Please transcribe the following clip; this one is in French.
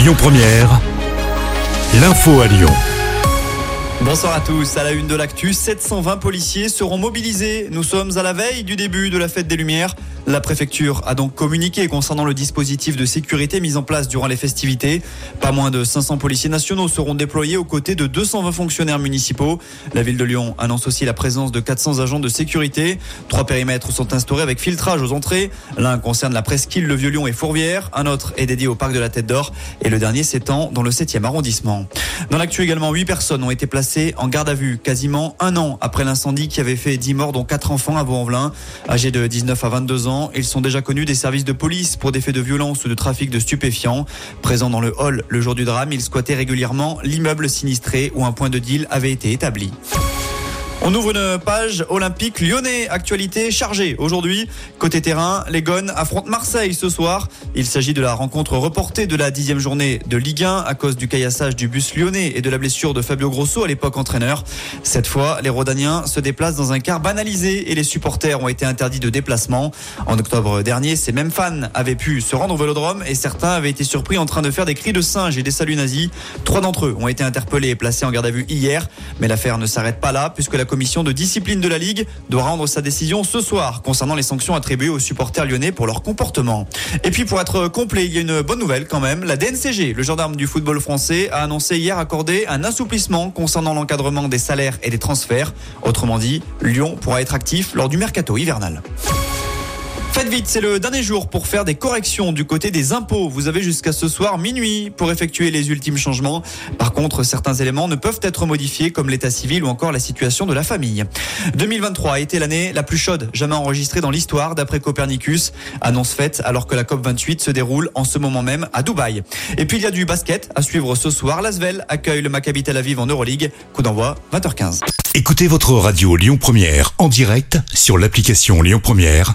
Lyon Première, l'info à Lyon. Bonsoir à tous. À la une de l'actu, 720 policiers seront mobilisés. Nous sommes à la veille du début de la fête des Lumières. La préfecture a donc communiqué concernant le dispositif de sécurité mis en place durant les festivités. Pas moins de 500 policiers nationaux seront déployés aux côtés de 220 fonctionnaires municipaux. La ville de Lyon annonce aussi la présence de 400 agents de sécurité. Trois périmètres sont instaurés avec filtrage aux entrées. L'un concerne la presqu'île, le Vieux-Lyon et Fourvière. Un autre est dédié au parc de la Tête d'Or. Et le dernier s'étend dans le 7e arrondissement. Dans l'actu également, 8 personnes ont été placées en garde à vue quasiment un an après l'incendie qui avait fait 10 morts dont 4 enfants à Vaux-en-Velin. Âgés de 19 à 22 ans, ils sont déjà connus des services de police pour des faits de violence ou de trafic de stupéfiants. Présents dans le hall le jour du drame, ils squattaient régulièrement l'immeuble sinistré où un point de deal avait été établi. On ouvre une page olympique lyonnais. Actualité chargée aujourd'hui. Côté terrain, les Gones affrontent Marseille ce soir. Il s'agit de la rencontre reportée de la dixième journée de Ligue 1 à cause du caillassage du bus lyonnais et de la blessure de Fabio Grosso à l'époque entraîneur. Cette fois, les Rodaniens se déplacent dans un car banalisé et les supporters ont été interdits de déplacement. En octobre dernier, ces mêmes fans avaient pu se rendre au vélodrome et certains avaient été surpris en train de faire des cris de singe et des saluts nazis. Trois d'entre eux ont été interpellés et placés en garde à vue hier. Mais l'affaire ne s'arrête pas là puisque la commission de discipline de la Ligue doit rendre sa décision ce soir concernant les sanctions attribuées aux supporters lyonnais pour leur comportement. Et puis pour être complet, il y a une bonne nouvelle quand même. La DNCG, le gendarme du football français, a annoncé hier accorder un assouplissement concernant l'encadrement des salaires et des transferts. Autrement dit, Lyon pourra être actif lors du mercato hivernal. Faites vite, c'est le dernier jour pour faire des corrections du côté des impôts. Vous avez jusqu'à ce soir minuit pour effectuer les ultimes changements. Par contre, certains éléments ne peuvent être modifiés comme l'état civil ou encore la situation de la famille. 2023 a été l'année la plus chaude jamais enregistrée dans l'histoire d'après Copernicus. Annonce faite alors que la COP28 se déroule en ce moment même à Dubaï. Et puis il y a du basket à suivre ce soir. L'Asvel accueille le Maccabi Tel Aviv en Euroleague. Coup d'envoi 20h15. Écoutez votre radio Lyon Première en direct sur l'application Lyon Première,